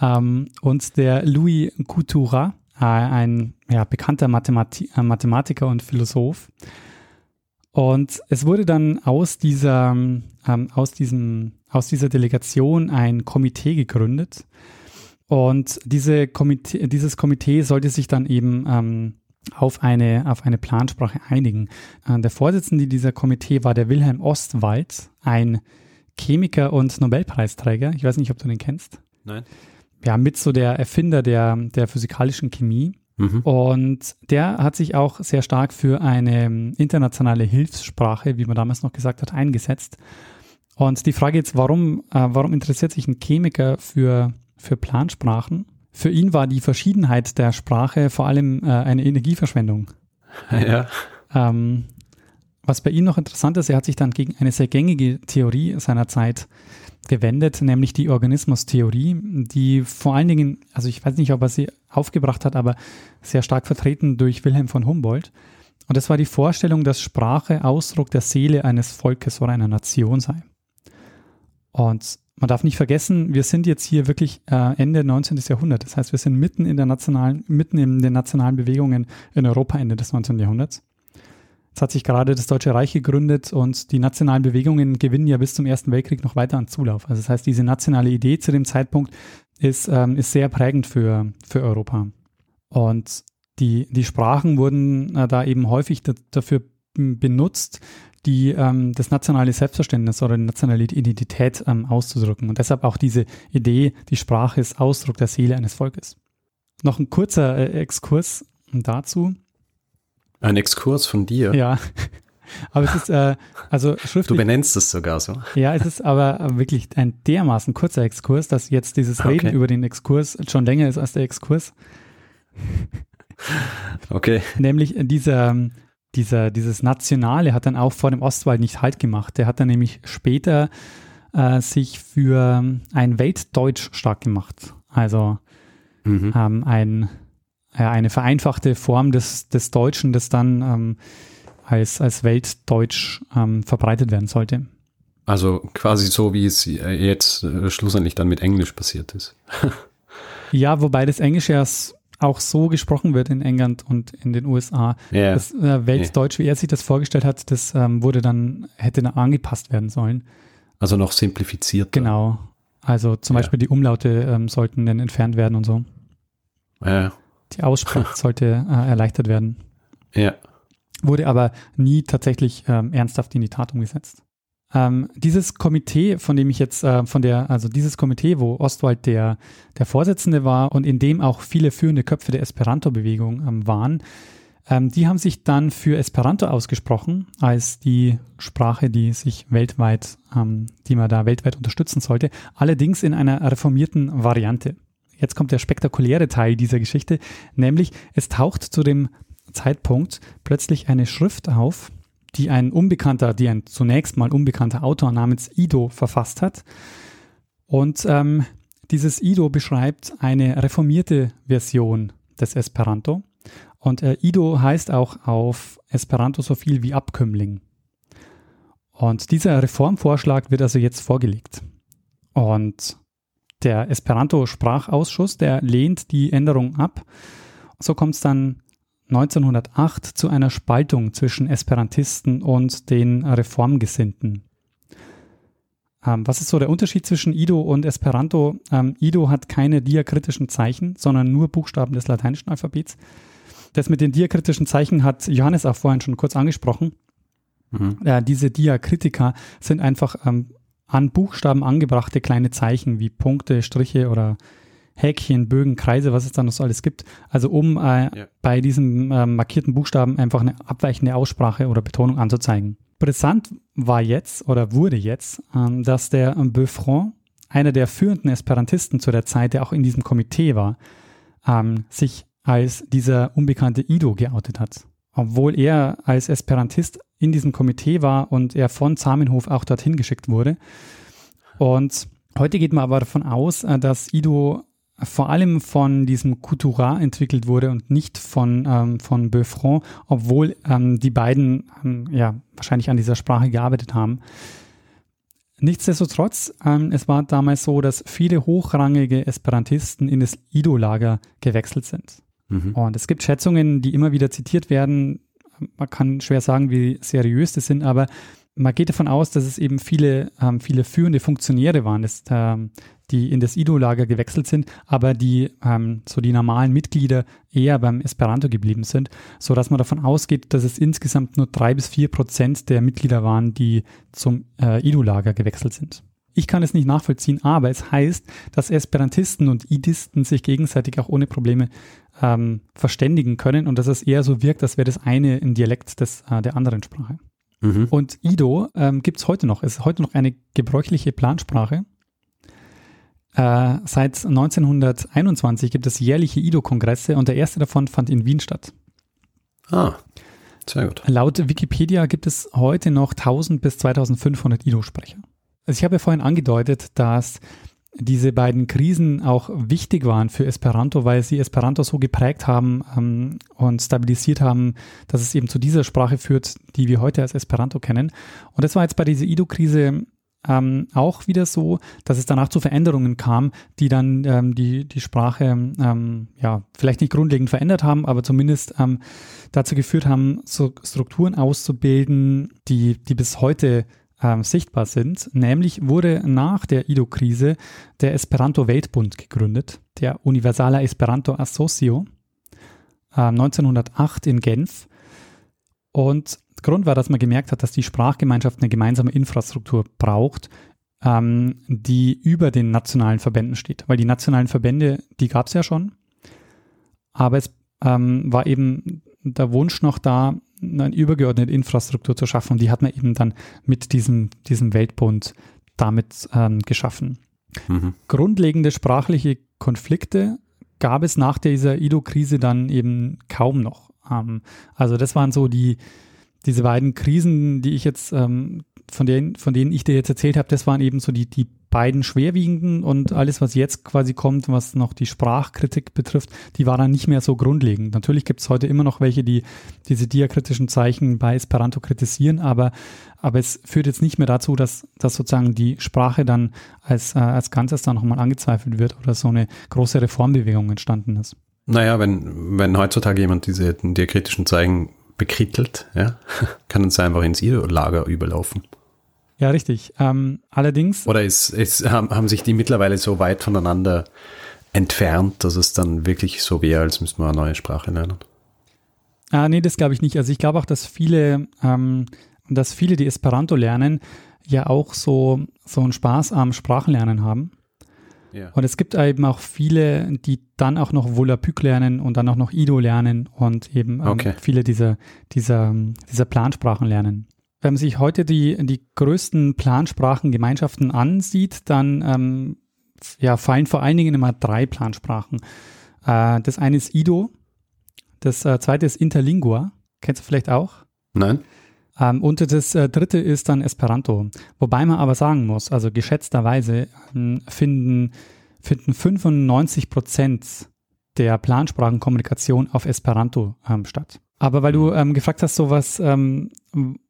Ähm, und der Louis Coutura, äh, ein ja, bekannter Mathemati äh, Mathematiker und Philosoph. Und es wurde dann aus dieser, ähm, aus, diesem, aus dieser Delegation ein Komitee gegründet. Und diese Komitee, dieses Komitee sollte sich dann eben ähm, auf eine, auf eine Plansprache einigen. Äh, der Vorsitzende dieser Komitee war der Wilhelm Ostwald, ein Chemiker und Nobelpreisträger. Ich weiß nicht, ob du den kennst. Nein. Ja, mit so der Erfinder der, der physikalischen Chemie. Mhm. Und der hat sich auch sehr stark für eine internationale Hilfssprache, wie man damals noch gesagt hat, eingesetzt. Und die Frage jetzt, warum, äh, warum interessiert sich ein Chemiker für, für Plansprachen? Für ihn war die Verschiedenheit der Sprache vor allem äh, eine Energieverschwendung. Ja. Ähm, was bei ihm noch interessant ist, er hat sich dann gegen eine sehr gängige Theorie seiner Zeit gewendet, nämlich die Organismustheorie, die vor allen Dingen, also ich weiß nicht, ob er sie aufgebracht hat, aber sehr stark vertreten durch Wilhelm von Humboldt. Und das war die Vorstellung, dass Sprache Ausdruck der Seele eines Volkes oder einer Nation sei. Und man darf nicht vergessen, wir sind jetzt hier wirklich äh, Ende 19. Jahrhundert. Das heißt, wir sind mitten in der nationalen, mitten in den nationalen Bewegungen in Europa Ende des 19. Jahrhunderts. Jetzt hat sich gerade das Deutsche Reich gegründet und die nationalen Bewegungen gewinnen ja bis zum Ersten Weltkrieg noch weiter an Zulauf. Also das heißt, diese nationale Idee zu dem Zeitpunkt ist, ähm, ist sehr prägend für, für Europa. Und die, die Sprachen wurden äh, da eben häufig dafür benutzt, die, ähm, das nationale Selbstverständnis oder die nationale Identität ähm, auszudrücken. Und deshalb auch diese Idee, die Sprache ist Ausdruck der Seele eines Volkes. Noch ein kurzer äh, Exkurs dazu. Ein Exkurs von dir? Ja. Aber es ist, äh, also schriftlich. Du benennst es sogar so. Ja, es ist aber wirklich ein dermaßen kurzer Exkurs, dass jetzt dieses Reden okay. über den Exkurs schon länger ist als der Exkurs. Okay. Nämlich dieser, dieser, dieses Nationale hat dann auch vor dem Ostwald nicht Halt gemacht. Der hat dann nämlich später äh, sich für ein Weltdeutsch stark gemacht. Also mhm. ähm, ein, äh, eine vereinfachte Form des, des Deutschen, das dann ähm, als, als Weltdeutsch ähm, verbreitet werden sollte. Also quasi so, wie es jetzt äh, schlussendlich dann mit Englisch passiert ist. ja, wobei das Englisch erst auch so gesprochen wird in England und in den USA. Yeah. Das äh, Weltdeutsch, yeah. wie er sich das vorgestellt hat, das ähm, wurde dann, hätte dann angepasst werden sollen. Also noch simplifiziert. Genau. Also zum ja. Beispiel die Umlaute ähm, sollten dann entfernt werden und so. Ja. Die Aussprache sollte äh, erleichtert werden. Ja. wurde aber nie tatsächlich ähm, ernsthaft in die Tat umgesetzt. Ähm, dieses Komitee, von dem ich jetzt, äh, von der, also dieses Komitee, wo Ostwald der, der Vorsitzende war und in dem auch viele führende Köpfe der Esperanto-Bewegung ähm, waren, ähm, die haben sich dann für Esperanto ausgesprochen, als die Sprache, die sich weltweit, ähm, die man da weltweit unterstützen sollte, allerdings in einer reformierten Variante. Jetzt kommt der spektakuläre Teil dieser Geschichte, nämlich es taucht zu dem Zeitpunkt plötzlich eine Schrift auf, die ein unbekannter, die ein zunächst mal unbekannter Autor namens Ido verfasst hat. Und ähm, dieses Ido beschreibt eine reformierte Version des Esperanto. Und äh, Ido heißt auch auf Esperanto so viel wie Abkömmling. Und dieser Reformvorschlag wird also jetzt vorgelegt. Und der Esperanto-Sprachausschuss, der lehnt die Änderung ab. So kommt es dann 1908 zu einer Spaltung zwischen Esperantisten und den Reformgesinnten. Ähm, was ist so der Unterschied zwischen Ido und Esperanto? Ähm, Ido hat keine diakritischen Zeichen, sondern nur Buchstaben des lateinischen Alphabets. Das mit den diakritischen Zeichen hat Johannes auch vorhin schon kurz angesprochen. Mhm. Äh, diese Diakritika sind einfach ähm, an Buchstaben angebrachte kleine Zeichen wie Punkte, Striche oder Häkchen, Bögen, Kreise, was es da noch so alles gibt. Also um äh, ja. bei diesen äh, markierten Buchstaben einfach eine abweichende Aussprache oder Betonung anzuzeigen. Brisant war jetzt oder wurde jetzt, ähm, dass der Beaufront, einer der führenden Esperantisten zu der Zeit, der auch in diesem Komitee war, ähm, sich als dieser unbekannte Ido geoutet hat. Obwohl er als Esperantist in diesem Komitee war und er von Zamenhof auch dorthin geschickt wurde. Und heute geht man aber davon aus, äh, dass Ido vor allem von diesem Couturat entwickelt wurde und nicht von, ähm, von Beaufront, obwohl ähm, die beiden ähm, ja wahrscheinlich an dieser Sprache gearbeitet haben. Nichtsdestotrotz, ähm, es war damals so, dass viele hochrangige Esperantisten in das Ido-Lager gewechselt sind. Mhm. Und es gibt Schätzungen, die immer wieder zitiert werden. Man kann schwer sagen, wie seriös das sind, aber man geht davon aus, dass es eben viele, ähm, viele führende Funktionäre waren, das, ähm, die in das Ido-Lager gewechselt sind, aber die ähm, so die normalen Mitglieder eher beim Esperanto geblieben sind, so dass man davon ausgeht, dass es insgesamt nur drei bis vier Prozent der Mitglieder waren, die zum äh, Ido-Lager gewechselt sind. Ich kann es nicht nachvollziehen, aber es heißt, dass Esperantisten und Idisten sich gegenseitig auch ohne Probleme ähm, verständigen können und dass es eher so wirkt, als wäre das eine ein Dialekt des, äh, der anderen Sprache. Mhm. Und Ido ähm, gibt es heute noch. Es ist heute noch eine gebräuchliche Plansprache äh, seit 1921 gibt es jährliche IDO-Kongresse und der erste davon fand in Wien statt. Ah, sehr gut. Laut Wikipedia gibt es heute noch 1000 bis 2500 IDO-Sprecher. Also ich habe ja vorhin angedeutet, dass diese beiden Krisen auch wichtig waren für Esperanto, weil sie Esperanto so geprägt haben ähm, und stabilisiert haben, dass es eben zu dieser Sprache führt, die wir heute als Esperanto kennen. Und das war jetzt bei dieser Ido-Krise ähm, auch wieder so, dass es danach zu Veränderungen kam, die dann ähm, die, die Sprache ähm, ja vielleicht nicht grundlegend verändert haben, aber zumindest ähm, dazu geführt haben, so Strukturen auszubilden, die, die bis heute ähm, sichtbar sind. Nämlich wurde nach der Ido-Krise der Esperanto-Weltbund gegründet, der Universala Esperanto Associo, äh, 1908 in Genf. Und Grund war, dass man gemerkt hat, dass die Sprachgemeinschaft eine gemeinsame Infrastruktur braucht, ähm, die über den nationalen Verbänden steht. Weil die nationalen Verbände, die gab es ja schon, aber es ähm, war eben der Wunsch noch da, eine übergeordnete Infrastruktur zu schaffen und die hat man eben dann mit diesem, diesem Weltbund damit ähm, geschaffen. Mhm. Grundlegende sprachliche Konflikte gab es nach dieser Ido-Krise dann eben kaum noch. Ähm, also das waren so die, diese beiden Krisen, die ich jetzt, ähm, von, denen, von denen ich dir jetzt erzählt habe, das waren eben so die, die beiden schwerwiegenden und alles, was jetzt quasi kommt, was noch die Sprachkritik betrifft, die war dann nicht mehr so grundlegend. Natürlich gibt es heute immer noch welche, die diese diakritischen Zeichen bei Esperanto kritisieren, aber, aber es führt jetzt nicht mehr dazu, dass, dass sozusagen die Sprache dann als, äh, als Ganzes dann nochmal angezweifelt wird oder so eine große Reformbewegung entstanden ist. Naja, wenn, wenn heutzutage jemand diese diakritischen Zeichen bekrittelt, ja, kann uns einfach ins Lager überlaufen. Ja, richtig. Ähm, allerdings. Oder ist, ist, haben, haben sich die mittlerweile so weit voneinander entfernt, dass es dann wirklich so wäre, als müssten wir eine neue Sprache lernen? Ah, nee, das glaube ich nicht. Also ich glaube auch, dass viele, ähm, dass viele, die Esperanto lernen, ja auch so, so einen Spaß am Sprachenlernen haben. Ja. Und es gibt eben auch viele, die dann auch noch Volapük lernen und dann auch noch Ido lernen und eben ähm, okay. viele dieser, dieser, dieser Plansprachen lernen. Wenn man sich heute die, die größten Plansprachengemeinschaften ansieht, dann ähm, ja, fallen vor allen Dingen immer drei Plansprachen. Äh, das eine ist Ido, das äh, zweite ist Interlingua, kennst du vielleicht auch? Nein. Ähm, und das äh, dritte ist dann Esperanto. Wobei man aber sagen muss, also geschätzterweise ähm, finden, finden 95 Prozent der Plansprachenkommunikation auf Esperanto ähm, statt. Aber weil du ähm, gefragt hast, so was, ähm,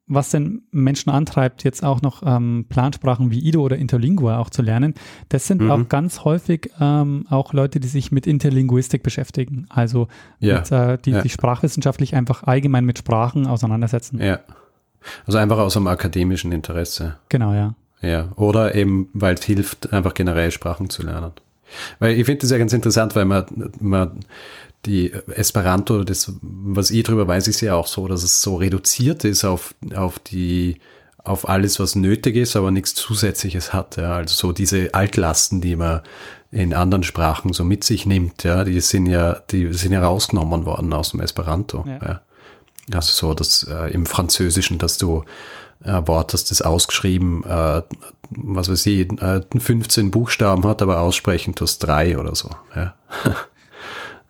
was denn Menschen antreibt, jetzt auch noch ähm, Plansprachen wie Ido oder Interlingua auch zu lernen, das sind mhm. auch ganz häufig ähm, auch Leute, die sich mit Interlinguistik beschäftigen. Also ja. mit, äh, die ja. sich sprachwissenschaftlich einfach allgemein mit Sprachen auseinandersetzen. Ja. Also einfach aus einem akademischen Interesse. Genau, ja. Ja. Oder eben, weil es hilft, einfach generell Sprachen zu lernen. Weil ich finde das ja ganz interessant, weil man, man die Esperanto, das, was ich drüber weiß, ist ja auch so, dass es so reduziert ist auf, auf die, auf alles, was nötig ist, aber nichts Zusätzliches hat. Ja. Also so diese Altlasten, die man in anderen Sprachen so mit sich nimmt, ja, die sind ja, die sind ja rausgenommen worden aus dem Esperanto. Ja. ja. Also so, dass äh, im Französischen, dass du ein Wort, dass das ausgeschrieben, äh, was weiß ich, äh, 15 Buchstaben hat, aber aussprechen tust drei oder so. Ja.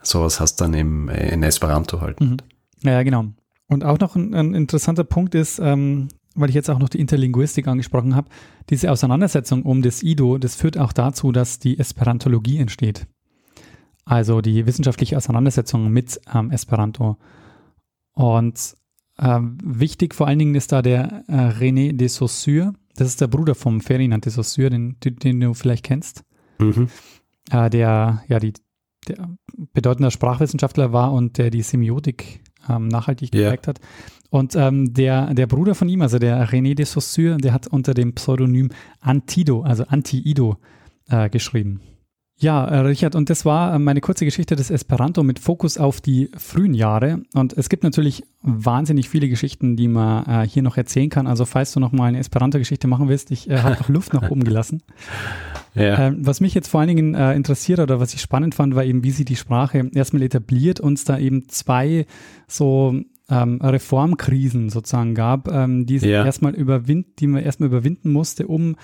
Sowas hast dann im, in Esperanto halt. Mhm. Ja, genau. Und auch noch ein, ein interessanter Punkt ist, ähm, weil ich jetzt auch noch die Interlinguistik angesprochen habe, diese Auseinandersetzung um das Ido, das führt auch dazu, dass die Esperantologie entsteht. Also die wissenschaftliche Auseinandersetzung mit ähm, Esperanto. Und ähm, wichtig vor allen Dingen ist da der äh, René de Saussure. Das ist der Bruder vom Ferdinand de Saussure, den, den du vielleicht kennst. Mhm. Äh, der ja die der bedeutender Sprachwissenschaftler war und der die Semiotik ähm, nachhaltig geprägt yeah. hat. Und ähm, der, der Bruder von ihm, also der René de Saussure, der hat unter dem Pseudonym Antido, also Anti-Ido, äh, geschrieben. Ja, äh, Richard, und das war äh, meine kurze Geschichte des Esperanto mit Fokus auf die frühen Jahre. Und es gibt natürlich wahnsinnig viele Geschichten, die man äh, hier noch erzählen kann. Also falls du noch mal eine Esperanto-Geschichte machen willst, ich äh, habe noch Luft nach oben gelassen. Ja. Ähm, was mich jetzt vor allen Dingen äh, interessiert oder was ich spannend fand, war eben, wie sie die Sprache erstmal etabliert und es da eben zwei so ähm, Reformkrisen sozusagen gab, ähm, die, ja. erstmal überwind, die man erstmal überwinden musste, um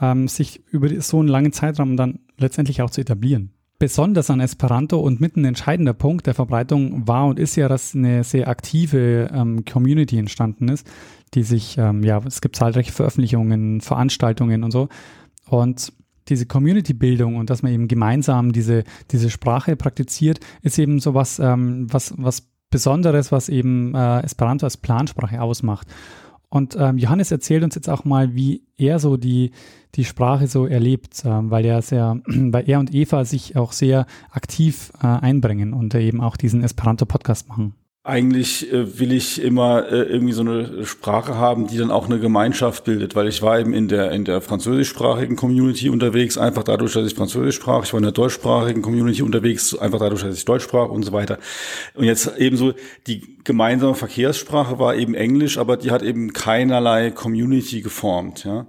ähm, sich über so einen langen Zeitraum dann letztendlich auch zu etablieren. Besonders an Esperanto und mit ein entscheidender Punkt der Verbreitung war und ist ja, dass eine sehr aktive ähm, Community entstanden ist, die sich, ähm, ja, es gibt zahlreiche Veröffentlichungen, Veranstaltungen und so. Und diese Community-Bildung und dass man eben gemeinsam diese, diese Sprache praktiziert, ist eben so was, ähm, was, was Besonderes, was eben äh, Esperanto als Plansprache ausmacht. Und ähm, Johannes erzählt uns jetzt auch mal, wie er so die, die Sprache so erlebt, äh, weil er sehr, weil er und Eva sich auch sehr aktiv äh, einbringen und eben auch diesen Esperanto-Podcast machen. Eigentlich äh, will ich immer äh, irgendwie so eine Sprache haben, die dann auch eine Gemeinschaft bildet, weil ich war eben in der in der französischsprachigen Community unterwegs, einfach dadurch, dass ich Französisch sprach. Ich war in der deutschsprachigen Community unterwegs, einfach dadurch, dass ich Deutsch sprach und so weiter. Und jetzt ebenso die gemeinsame Verkehrssprache war eben Englisch, aber die hat eben keinerlei Community geformt, ja.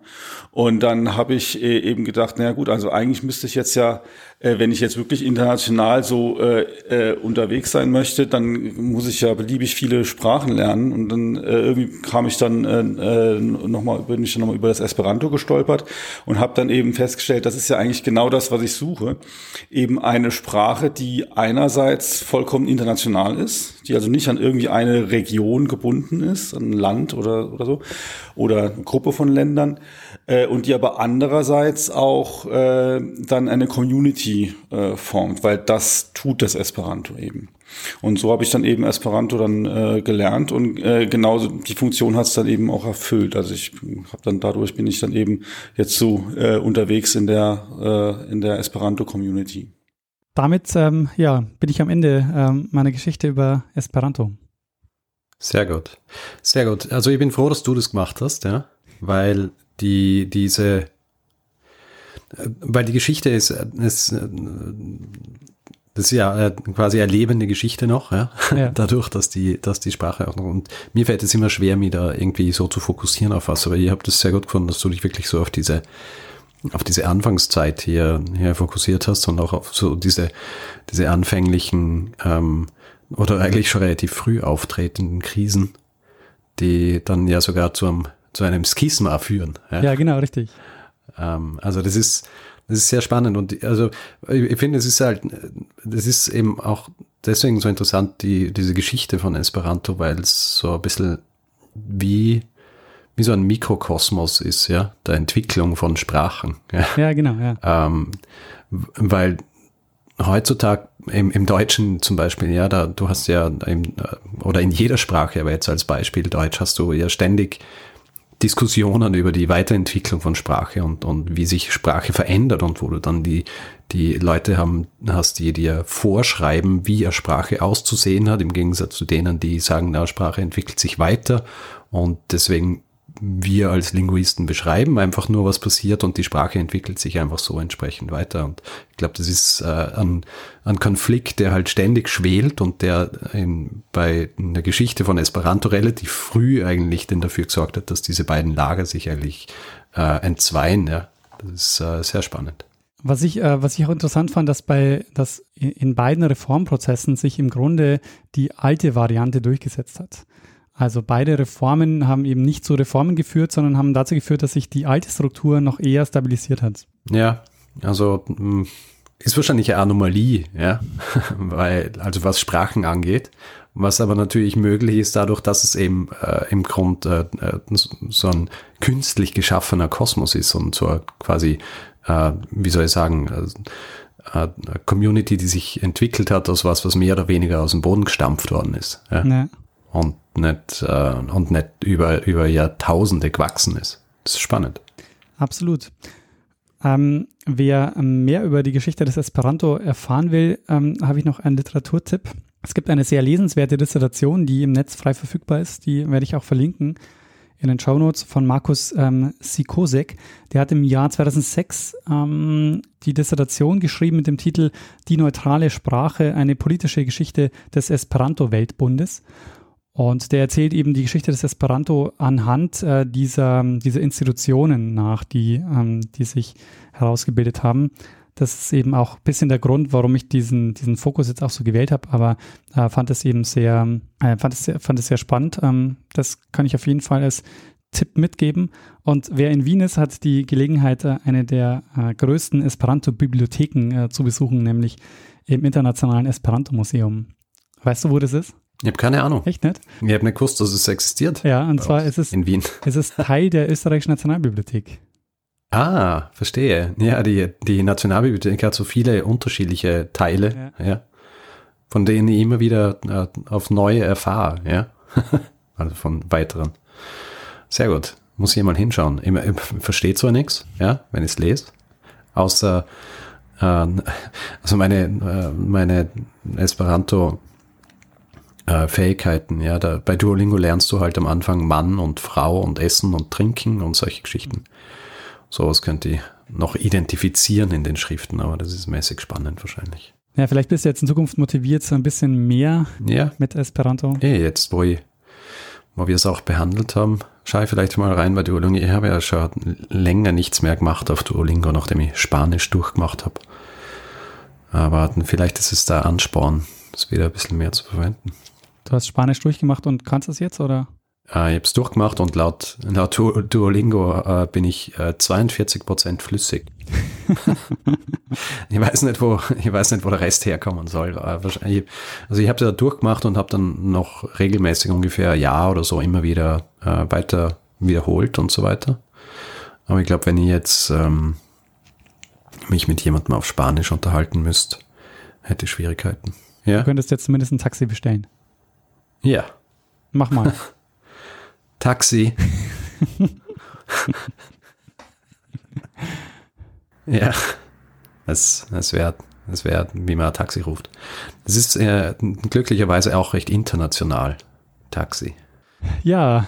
Und dann habe ich äh, eben gedacht, na gut, also eigentlich müsste ich jetzt ja wenn ich jetzt wirklich international so äh, äh, unterwegs sein möchte, dann muss ich ja beliebig viele Sprachen lernen. Und dann äh, irgendwie kam ich dann äh, äh, nochmal, bin ich nochmal über das Esperanto gestolpert und habe dann eben festgestellt, das ist ja eigentlich genau das, was ich suche. Eben eine Sprache, die einerseits vollkommen international ist, die also nicht an irgendwie eine Region gebunden ist, an ein Land oder, oder so, oder eine Gruppe von Ländern, äh, und die aber andererseits auch äh, dann eine Community äh, formt, weil das tut das Esperanto eben. Und so habe ich dann eben Esperanto dann äh, gelernt und äh, genauso die Funktion hat es dann eben auch erfüllt. Also ich habe dann dadurch bin ich dann eben jetzt so äh, unterwegs in der äh, in der Esperanto Community. Damit ähm, ja bin ich am Ende ähm, meiner Geschichte über Esperanto. Sehr gut, sehr gut. Also ich bin froh, dass du das gemacht hast, ja, weil die diese, weil die Geschichte ist, ist Das ist ja äh, quasi eine lebende Geschichte noch, ja? Ja. dadurch, dass die, dass die Sprache auch noch, und mir fällt es immer schwer, mich da irgendwie so zu fokussieren auf was, aber ihr habt es sehr gut gefunden, dass du dich wirklich so auf diese, auf diese Anfangszeit hier, hier fokussiert hast und auch auf so diese, diese anfänglichen ähm, oder eigentlich schon relativ früh auftretenden Krisen, die dann ja sogar zu einem, zu einem Schisma führen. Ja, Ja, genau, richtig. ähm, also das ist, das ist sehr spannend und also ich finde, es ist halt, das ist eben auch deswegen so interessant, die, diese Geschichte von Esperanto, weil es so ein bisschen wie, wie so ein Mikrokosmos ist, ja, der Entwicklung von Sprachen. Ja. Ja, genau, ja. Ähm, weil heutzutage im, im Deutschen zum Beispiel, ja, da du hast ja im, oder in jeder Sprache, aber jetzt als Beispiel Deutsch hast du ja ständig Diskussionen über die Weiterentwicklung von Sprache und, und wie sich Sprache verändert und wo du dann die, die Leute haben, hast, die dir vorschreiben, wie eine Sprache auszusehen hat, im Gegensatz zu denen, die sagen, na, Sprache entwickelt sich weiter und deswegen wir als Linguisten beschreiben einfach nur, was passiert und die Sprache entwickelt sich einfach so entsprechend weiter. Und ich glaube, das ist äh, ein, ein Konflikt, der halt ständig schwelt und der in, bei in der Geschichte von Esperanto relativ früh eigentlich denn dafür gesorgt hat, dass diese beiden Lager sich eigentlich äh, entzweien. Ja. Das ist äh, sehr spannend. Was ich, äh, was ich auch interessant fand, dass bei, dass in beiden Reformprozessen sich im Grunde die alte Variante durchgesetzt hat. Also beide Reformen haben eben nicht zu Reformen geführt, sondern haben dazu geführt, dass sich die alte Struktur noch eher stabilisiert hat. Ja, also mh, ist wahrscheinlich eine Anomalie, ja, weil, also was Sprachen angeht, was aber natürlich möglich ist dadurch, dass es eben äh, im Grund äh, äh, so ein künstlich geschaffener Kosmos ist und so quasi, äh, wie soll ich sagen, äh, eine Community, die sich entwickelt hat aus was, was mehr oder weniger aus dem Boden gestampft worden ist. Ja? Ne? Und nicht, äh, und nicht über, über Jahrtausende gewachsen ist. Das ist spannend. Absolut. Ähm, wer mehr über die Geschichte des Esperanto erfahren will, ähm, habe ich noch einen Literaturtipp. Es gibt eine sehr lesenswerte Dissertation, die im Netz frei verfügbar ist. Die werde ich auch verlinken in den Shownotes von Markus ähm, Sikosek. Der hat im Jahr 2006 ähm, die Dissertation geschrieben mit dem Titel Die neutrale Sprache, eine politische Geschichte des Esperanto-Weltbundes. Und der erzählt eben die Geschichte des Esperanto anhand äh, dieser, dieser Institutionen nach, die, ähm, die sich herausgebildet haben. Das ist eben auch ein bisschen der Grund, warum ich diesen, diesen Fokus jetzt auch so gewählt habe, aber äh, fand es eben sehr, äh, fand es sehr, fand es sehr spannend. Ähm, das kann ich auf jeden Fall als Tipp mitgeben. Und wer in Wien ist, hat die Gelegenheit, äh, eine der äh, größten Esperanto-Bibliotheken äh, zu besuchen, nämlich im Internationalen Esperanto-Museum. Weißt du, wo das ist? Ich habe keine Ahnung. Echt nicht? Ich habe nicht gewusst, dass es existiert. Ja, und zwar ist es, In Wien. es ist Teil der österreichischen Nationalbibliothek. Ah, verstehe. Ja, die, die Nationalbibliothek hat so viele unterschiedliche Teile, ja. von denen ich immer wieder äh, auf neue erfahre, ja. also von weiteren. Sehr gut. Muss ich mal hinschauen. Ich, ich verstehe zwar nichts, ja, wenn ich es lese, außer äh, also meine, äh, meine Esperanto äh, Fähigkeiten, ja, da, bei Duolingo lernst du halt am Anfang Mann und Frau und Essen und Trinken und solche Geschichten. Sowas könnt ihr noch identifizieren in den Schriften, aber das ist mäßig spannend wahrscheinlich. Ja, vielleicht bist du jetzt in Zukunft motiviert, so ein bisschen mehr Ja, mit Esperanto. eh, jetzt wo, ich, wo wir es auch behandelt haben, schaue ich vielleicht mal rein bei Duolingo. Ich habe ja schon länger nichts mehr gemacht auf Duolingo, nachdem ich Spanisch durchgemacht habe. Aber vielleicht ist es der Ansporn, das wieder ein bisschen mehr zu verwenden. Du hast Spanisch durchgemacht und kannst es jetzt, oder? Äh, ich habe es durchgemacht und laut, laut Du- Duolingo äh, bin ich äh, 42% flüssig. ich weiß nicht, wo ich weiß nicht, wo der Rest herkommen soll. Äh, wahrscheinlich, also ich habe es ja durchgemacht und habe dann noch regelmäßig ungefähr ein Jahr oder so immer wieder äh, weiter wiederholt und so weiter. Aber ich glaube, wenn ich jetzt ähm, mich mit jemandem auf Spanisch unterhalten müsste, hätte ich Schwierigkeiten. Ja? Du könntest jetzt zumindest ein Taxi bestellen. Ja. Mach mal. Taxi. ja, es, es wäre, es wäre, wie man ein Taxi ruft. Das ist äh, glücklicherweise auch recht international. Taxi. ja,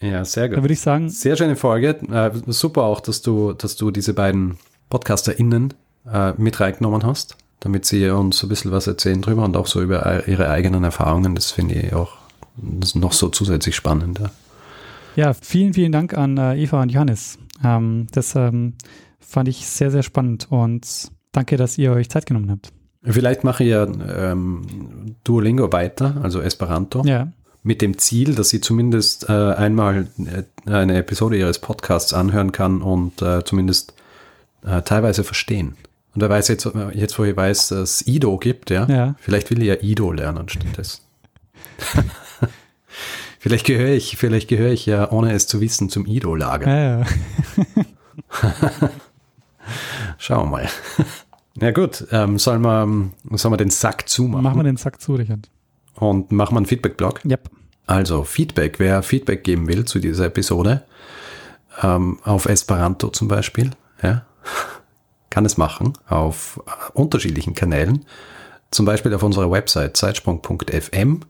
Ja, sehr da gut. würde ich sagen, Sehr schöne Folge. Äh, super auch, dass du, dass du diese beiden PodcasterInnen äh, mit reingenommen hast. Damit sie uns ein bisschen was erzählen drüber und auch so über ihre eigenen Erfahrungen. Das finde ich auch noch so zusätzlich spannend. Ja. Ja, vielen, vielen Dank an äh, Eva und Johannes. Ähm, das ähm, fand ich sehr, sehr spannend und danke, dass ihr euch Zeit genommen habt. Vielleicht mache ich ja ähm, Duolingo weiter, also Esperanto. Ja. Mit dem Ziel, dass sie zumindest äh, einmal äh, eine Episode ihres Podcasts anhören kann und äh, zumindest äh, teilweise verstehen. Und wer weiß jetzt, jetzt wo ich weiß, dass es Ido gibt, ja, Ja. vielleicht will ich ja Ido lernen stattdessen. vielleicht gehöre ich, vielleicht gehöre ich ja, ohne es zu wissen, zum Ido-Lager. Ja, ja. Schauen wir mal. Na gut, ähm, sollen, wir, sollen wir den Sack zumachen? Machen wir den Sack zu, Richard. Und machen wir einen Feedback-Blog? Yep. Also Feedback, wer Feedback geben will zu dieser Episode, ähm, auf Esperanto zum Beispiel, ja, kann es machen auf äh, unterschiedlichen Kanälen, zum Beispiel auf unserer Website zeitsprung.fm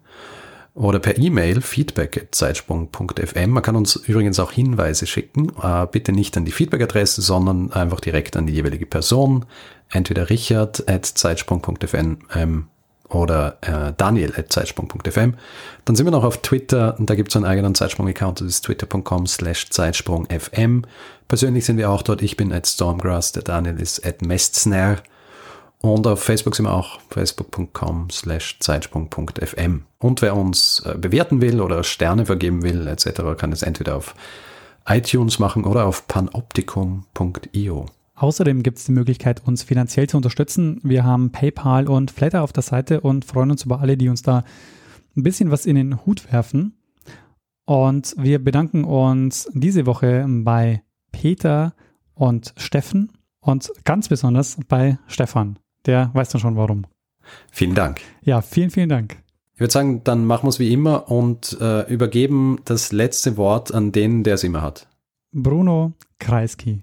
oder per E-Mail feedback.zeitsprung.fm. Man kann uns übrigens auch Hinweise schicken, äh, bitte nicht an die Feedback-Adresse, sondern einfach direkt an die jeweilige Person, entweder richard at zeitsprung.fm ähm, oder äh, daniel at zeitsprung.fm. Dann sind wir noch auf Twitter und da gibt es einen eigenen Zeitsprung-Account, das ist twitter.com slash zeitsprungfm. Persönlich sind wir auch dort, ich bin at stormgrass, der Daniel ist at mestsnare und auf Facebook sind wir auch facebook.com slash zeitsprung.fm. Und wer uns äh, bewerten will oder Sterne vergeben will etc., kann es entweder auf iTunes machen oder auf panoptikum.io. Außerdem gibt es die Möglichkeit, uns finanziell zu unterstützen. Wir haben PayPal und Flatter auf der Seite und freuen uns über alle, die uns da ein bisschen was in den Hut werfen. Und wir bedanken uns diese Woche bei Peter und Steffen und ganz besonders bei Stefan. Der weiß dann schon warum. Vielen Dank. Ja, vielen, vielen Dank. Ich würde sagen, dann machen wir es wie immer und äh, übergeben das letzte Wort an den, der es immer hat. Bruno Kreisky.